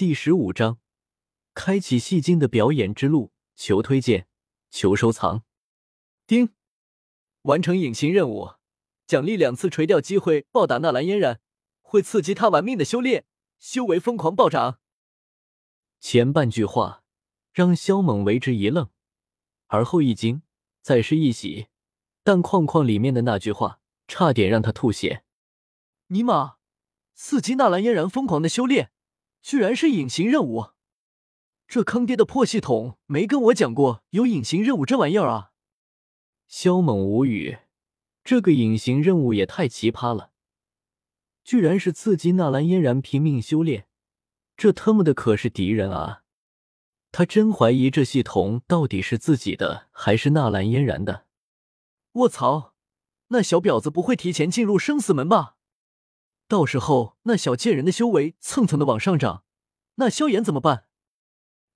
第十五章，开启戏精的表演之路。求推荐，求收藏。丁，完成隐形任务，奖励两次垂钓机会，暴打纳兰嫣然，会刺激他玩命的修炼，修为疯狂暴涨。前半句话让萧猛为之一愣，而后一惊，再是一喜，但框框里面的那句话差点让他吐血。尼玛，刺激纳兰嫣然疯狂的修炼，居然是隐形任务！这坑爹的破系统没跟我讲过有隐形任务这玩意儿啊！萧猛无语，这个隐形任务也太奇葩了，居然是刺激纳兰嫣然拼命修炼，这他妈的可是敌人啊！他真怀疑这系统到底是自己的还是纳兰嫣然的。卧槽，那小婊子不会提前进入生死门吧？到时候那小贱人的修为蹭蹭的往上涨，那萧炎怎么办？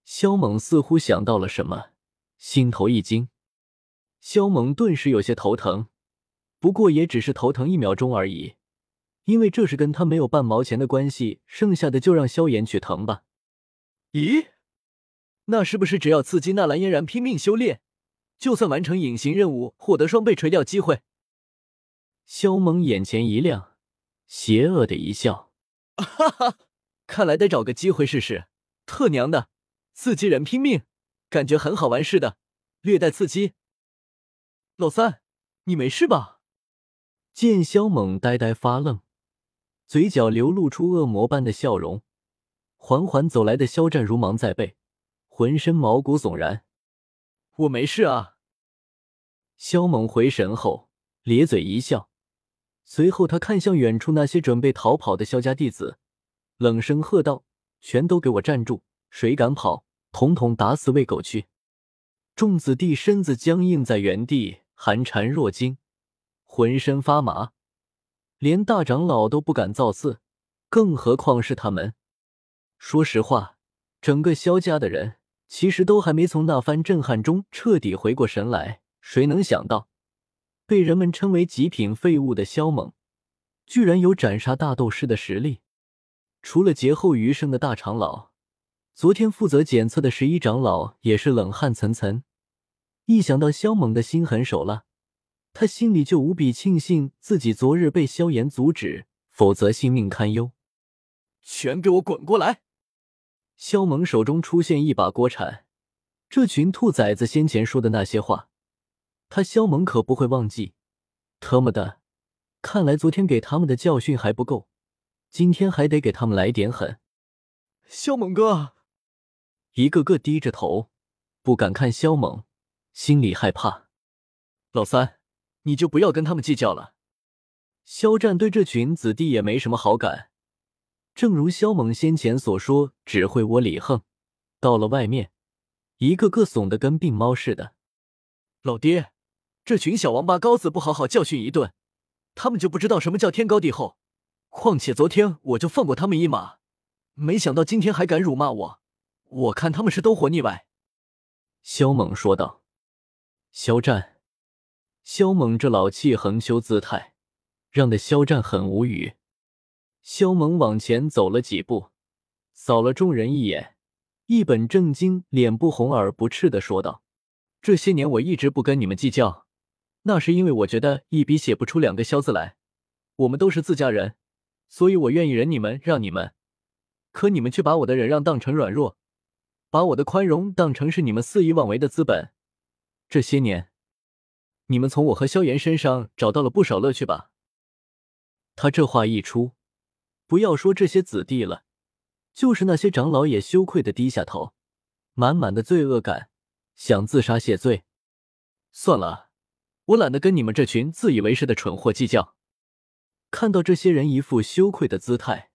萧猛似乎想到了什么，心头一惊。萧猛顿时有些头疼，不过也只是头疼一秒钟而已，因为这是跟他没有半毛钱的关系，剩下的就让萧炎去疼吧。咦，那是不是只要刺激纳兰嫣然拼命修炼，就算完成隐形任务，获得双倍垂钓机会？萧猛眼前一亮，邪恶的一笑，哈哈，看来得找个机会试试，特娘的！刺激人拼命，感觉很好玩似的，略带刺激。老三，你没事吧？见萧猛呆呆发愣，嘴角流露出恶魔般的笑容，缓缓走来的肖战如芒在背，浑身毛骨悚然。我没事啊。萧猛回神后咧嘴一笑，随后他看向远处那些准备逃跑的萧家弟子，冷声喝道：“全都给我站住！”谁敢跑，统统打死喂狗去！众子弟身子僵硬在原地，寒蝉若惊，浑身发麻，连大长老都不敢造次，更何况是他们。说实话，整个萧家的人其实都还没从那番震撼中彻底回过神来。谁能想到，被人们称为极品废物的萧猛，居然有斩杀大斗师的实力？除了劫后余生的大长老。昨天负责检测的十一长老也是冷汗涔涔，一想到萧猛的心狠手辣，他心里就无比庆幸自己昨日被萧炎阻止，否则性命堪忧。全给我滚过来！萧猛手中出现一把锅铲，这群兔崽子先前说的那些话，他萧猛可不会忘记。特么的，看来昨天给他们的教训还不够，今天还得给他们来点狠。萧猛哥。一个个低着头，不敢看萧猛，心里害怕。老三，你就不要跟他们计较了。肖战对这群子弟也没什么好感，正如肖猛先前所说，只会窝里横。到了外面，一个个怂的跟病猫似的。老爹，这群小王八羔子不好好教训一顿，他们就不知道什么叫天高地厚。况且昨天我就放过他们一马，没想到今天还敢辱骂我。我看他们是都活腻歪。”萧猛说道。肖战，萧猛这老气横秋姿态，让的肖战很无语。萧猛往前走了几步，扫了众人一眼，一本正经、脸不红耳不赤的说道：“这些年我一直不跟你们计较，那是因为我觉得一笔写不出两个萧字来。我们都是自家人，所以我愿意忍你们，让你们。可你们却把我的忍让当成软弱。”把我的宽容当成是你们肆意妄为的资本，这些年，你们从我和萧炎身上找到了不少乐趣吧？他这话一出，不要说这些子弟了，就是那些长老也羞愧的低下头，满满的罪恶感，想自杀谢罪。算了，我懒得跟你们这群自以为是的蠢货计较。看到这些人一副羞愧的姿态，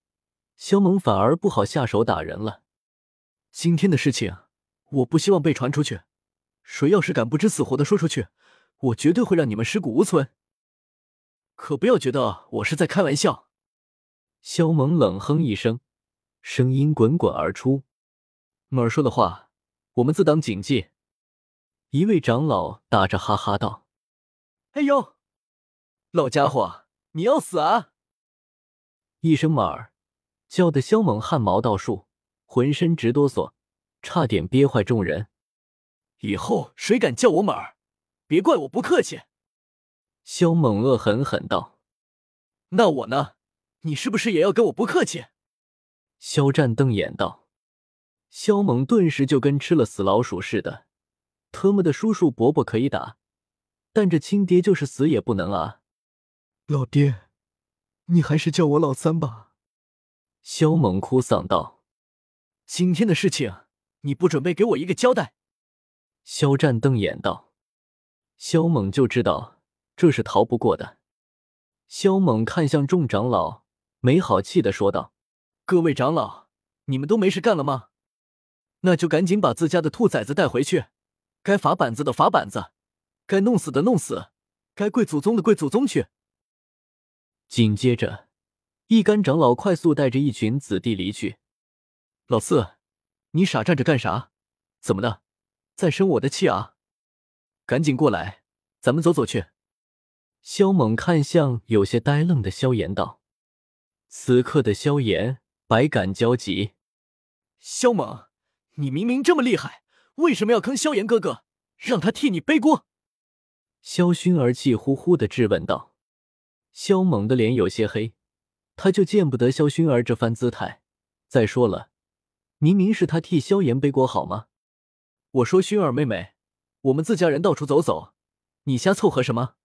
肖猛反而不好下手打人了。今天的事情，我不希望被传出去。谁要是敢不知死活的说出去，我绝对会让你们尸骨无存。可不要觉得我是在开玩笑。肖猛冷哼一声，声音滚滚而出：“猛儿说的话，我们自当谨记。”一位长老打着哈哈道：“哎呦，老家伙，你要死啊！”一声“马儿”，叫的萧猛汗毛倒竖。浑身直哆嗦，差点憋坏众人。以后谁敢叫我猛儿，别怪我不客气。萧猛恶狠狠道：“那我呢？你是不是也要跟我不客气？”肖战瞪眼道。萧猛顿时就跟吃了死老鼠似的，特么的叔叔伯伯可以打，但这亲爹就是死也不能啊！老爹，你还是叫我老三吧。萧猛哭丧道：“今天的事情，你不准备给我一个交代？”肖战瞪眼道：“萧猛就知道这是逃不过的。”萧猛看向众长老，没好气的说道：“各位长老，你们都没事干了吗？”那就赶紧把自家的兔崽子带回去，该罚板子的罚板子，该弄死的弄死，该跪祖宗的跪祖宗去。紧接着，一干长老快速带着一群子弟离去。老四，你傻站着干啥？怎么的，在生我的气啊？赶紧过来，咱们走走去。萧猛看向有些呆愣的萧炎道：“此刻的萧炎百感交集。”萧猛。你明明这么厉害，为什么要坑萧炎哥哥，让他替你背锅？萧薰儿气呼呼的质问道。萧猛的脸有些黑，他就见不得萧薰儿这番姿态。再说了，明明是他替萧炎背锅好吗？我说薰儿妹妹，我们自家人到处走走，你瞎凑合什么？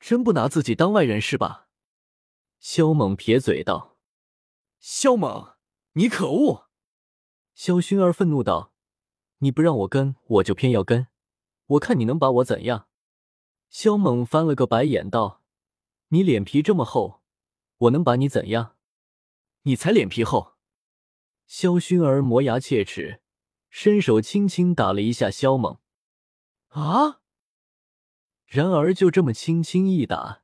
真不拿自己当外人是吧？萧猛撇嘴道。萧猛，你可恶！萧薰儿愤怒道：“你不让我跟，我就偏要跟，我看你能把我怎样？”萧猛翻了个白眼道：“你脸皮这么厚，我能把你怎样？你才脸皮厚！”萧薰儿磨牙切齿，伸手轻轻打了一下萧猛。啊！然而就这么轻轻一打，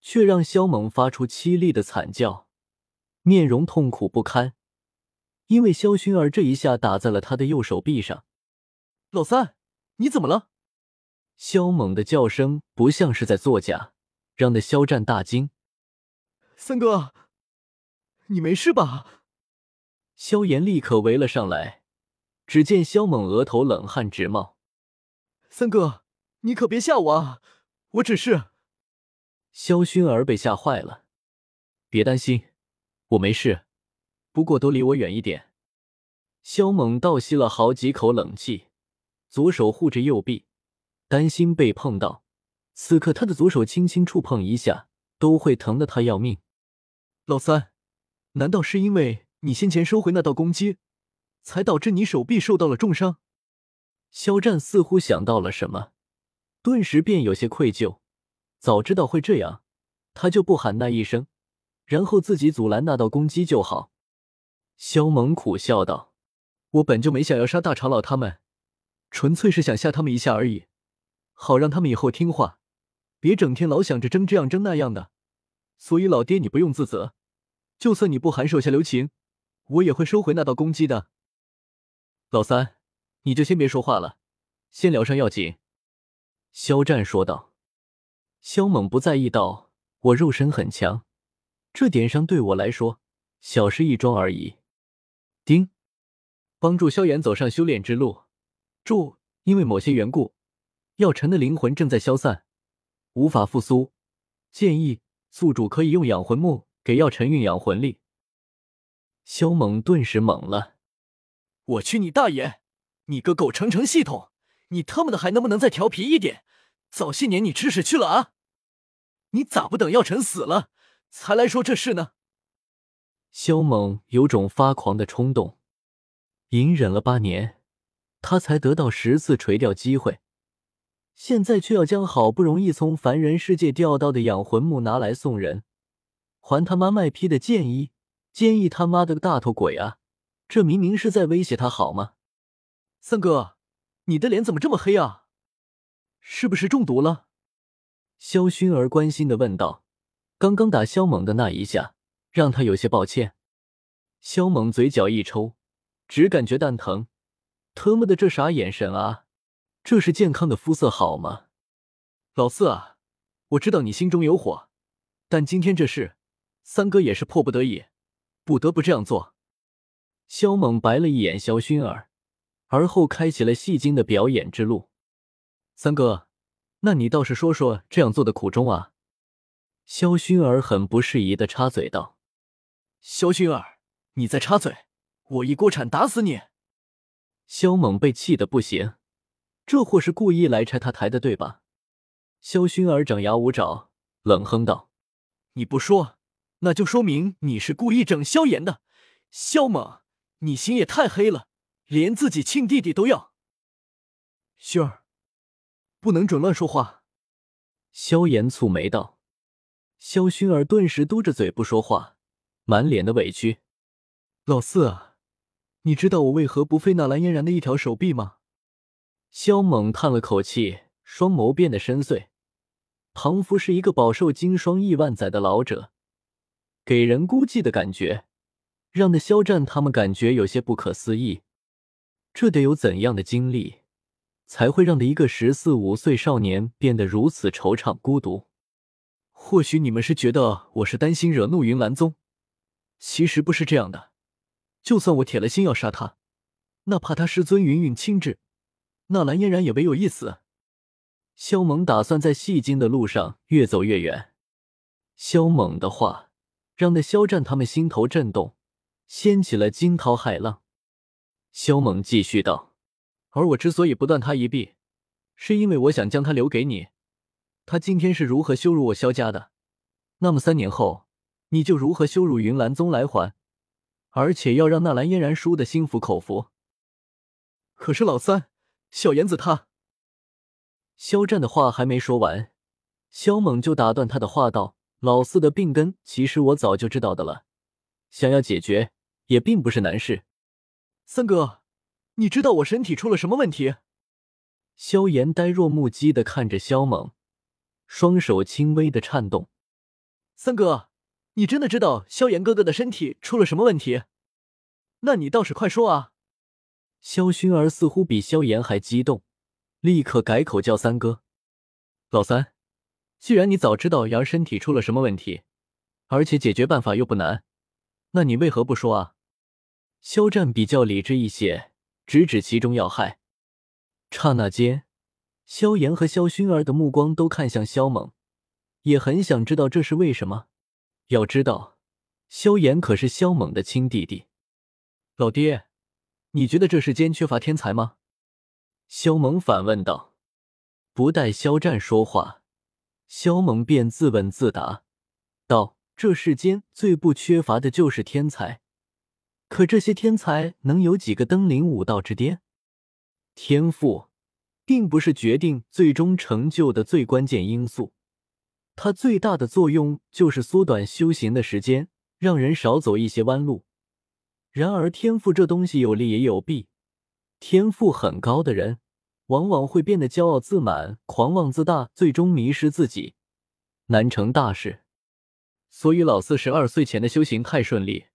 却让萧猛发出凄厉的惨叫，面容痛苦不堪。因为萧薰儿这一下打在了他的右手臂上，老三，你怎么了？萧猛的叫声不像是在作假，让那肖战大惊。三哥，你没事吧？萧炎立刻围了上来，只见萧猛额头冷汗直冒。三哥，你可别吓我啊！我只是……萧薰儿被吓坏了，别担心，我没事。不过都离我远一点。萧猛倒吸了好几口冷气，左手护着右臂，担心被碰到。此刻他的左手轻轻触碰一下，都会疼得他要命。老三，难道是因为你先前收回那道攻击，才导致你手臂受到了重伤？肖战似乎想到了什么，顿时便有些愧疚。早知道会这样，他就不喊那一声，然后自己阻拦那道攻击就好。肖猛苦笑道：“我本就没想要杀大长老他们，纯粹是想吓他们一下而已，好让他们以后听话，别整天老想着争这样争那样的。所以老爹你不用自责，就算你不喊手下留情，我也会收回那道攻击的。老三，你就先别说话了，先疗伤要紧。”肖战说道。肖猛不在意道：“我肉身很强，这点伤对我来说小事一桩而已。”丁，帮助萧炎走上修炼之路。注：因为某些缘故，药尘的灵魂正在消散，无法复苏。建议宿主可以用养魂木给药尘运养魂力。萧猛顿时懵了：“我去你大爷！你个狗程程系统，你他妈的还能不能再调皮一点？早些年你吃屎去了啊！你咋不等药尘死了才来说这事呢？”萧猛有种发狂的冲动，隐忍了八年，他才得到十次垂钓机会，现在却要将好不容易从凡人世界钓到的养魂木拿来送人，还他妈卖批的建议，建议他妈的个大头鬼啊！这明明是在威胁他，好吗？三哥，你的脸怎么这么黑啊？是不是中毒了？萧薰儿关心的问道。刚刚打萧猛的那一下。让他有些抱歉。萧猛嘴角一抽，只感觉蛋疼。特么的，这啥眼神啊？这是健康的肤色好吗？老四啊，我知道你心中有火，但今天这事，三哥也是迫不得已，不得不这样做。萧猛白了一眼萧薰儿，而后开启了戏精的表演之路。三哥，那你倒是说说这样做的苦衷啊？萧薰儿很不适宜的插嘴道：“萧薰儿，你再插嘴，我一锅铲打死你！”萧猛被气得不行，这货是故意来拆他台的，对吧？萧薰儿张牙舞爪，冷哼道：“你不说，那就说明你是故意整萧炎的。萧猛，你心也太黑了，连自己亲弟弟都要。”薰儿，不能准乱说话。”萧炎蹙眉道。萧薰儿顿时嘟着嘴不说话，满脸的委屈。老四啊，你知道我为何不废那蓝嫣然的一条手臂吗？萧猛叹了口气，双眸变得深邃。庞福是一个饱受经霜亿万载的老者，给人孤寂的感觉，让的肖战他们感觉有些不可思议。这得有怎样的经历，才会让的一个十四五岁少年变得如此惆怅孤独？或许你们是觉得我是担心惹怒云岚宗，其实不是这样的。就算我铁了心要杀他，那怕他师尊云云亲至，纳兰嫣然也唯有一死。萧猛打算在戏精的路上越走越远。萧猛的话让那肖战他们心头震动，掀起了惊涛骇浪。萧猛继续道：“而我之所以不断他一臂，是因为我想将他留给你。”他今天是如何羞辱我萧家的，那么三年后你就如何羞辱云岚宗来还，而且要让纳兰嫣然输的心服口服。可是老三，小言子他……肖战的话还没说完，肖猛就打断他的话道：“老四的病根，其实我早就知道的了，想要解决也并不是难事。”三哥，你知道我身体出了什么问题？萧炎呆若木鸡的看着萧猛。双手轻微的颤动，三哥，你真的知道萧炎哥哥的身体出了什么问题？那你倒是快说啊！萧薰儿似乎比萧炎还激动，立刻改口叫三哥。老三，既然你早知道阳身体出了什么问题，而且解决办法又不难，那你为何不说啊？肖战比较理智一些，直指其中要害。刹那间。萧炎和萧薰儿的目光都看向萧猛，也很想知道这是为什么。要知道，萧炎可是萧猛的亲弟弟。老爹，你觉得这世间缺乏天才吗？萧猛反问道。不待萧战说话，萧猛便自问自答道：“这世间最不缺乏的就是天才，可这些天才能有几个登临武道之巅？天赋。”并不是决定最终成就的最关键因素，它最大的作用就是缩短修行的时间，让人少走一些弯路。然而，天赋这东西有利也有弊，天赋很高的人往往会变得骄傲自满、狂妄自大，最终迷失自己，难成大事。所以，老四十二岁前的修行太顺利，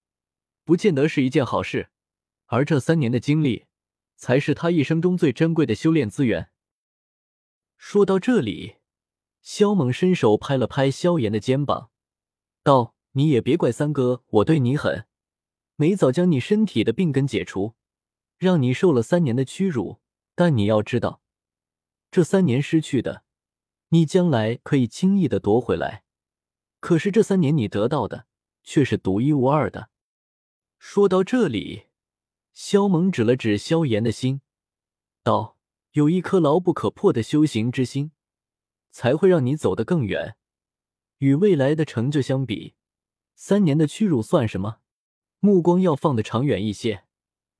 不见得是一件好事，而这三年的经历。才是他一生中最珍贵的修炼资源。说到这里，萧猛伸手拍了拍萧炎的肩膀，道：“你也别怪三哥，我对你狠，没早将你身体的病根解除，让你受了三年的屈辱。但你要知道，这三年失去的，你将来可以轻易的夺回来。可是这三年你得到的，却是独一无二的。”说到这里。萧猛指了指萧炎的心，道：“有一颗牢不可破的修行之心，才会让你走得更远。与未来的成就相比，三年的屈辱算什么？目光要放得长远一些。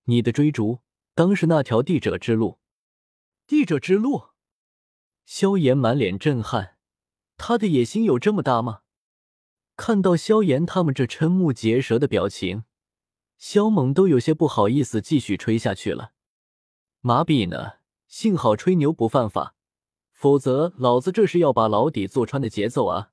你的追逐，当是那条帝者之路。帝者之路。”萧炎满脸震撼，他的野心有这么大吗？看到萧炎他们这瞠目结舌的表情。萧猛都有些不好意思继续吹下去了。麻痹呢？幸好吹牛不犯法，否则老子这是要把牢底坐穿的节奏啊！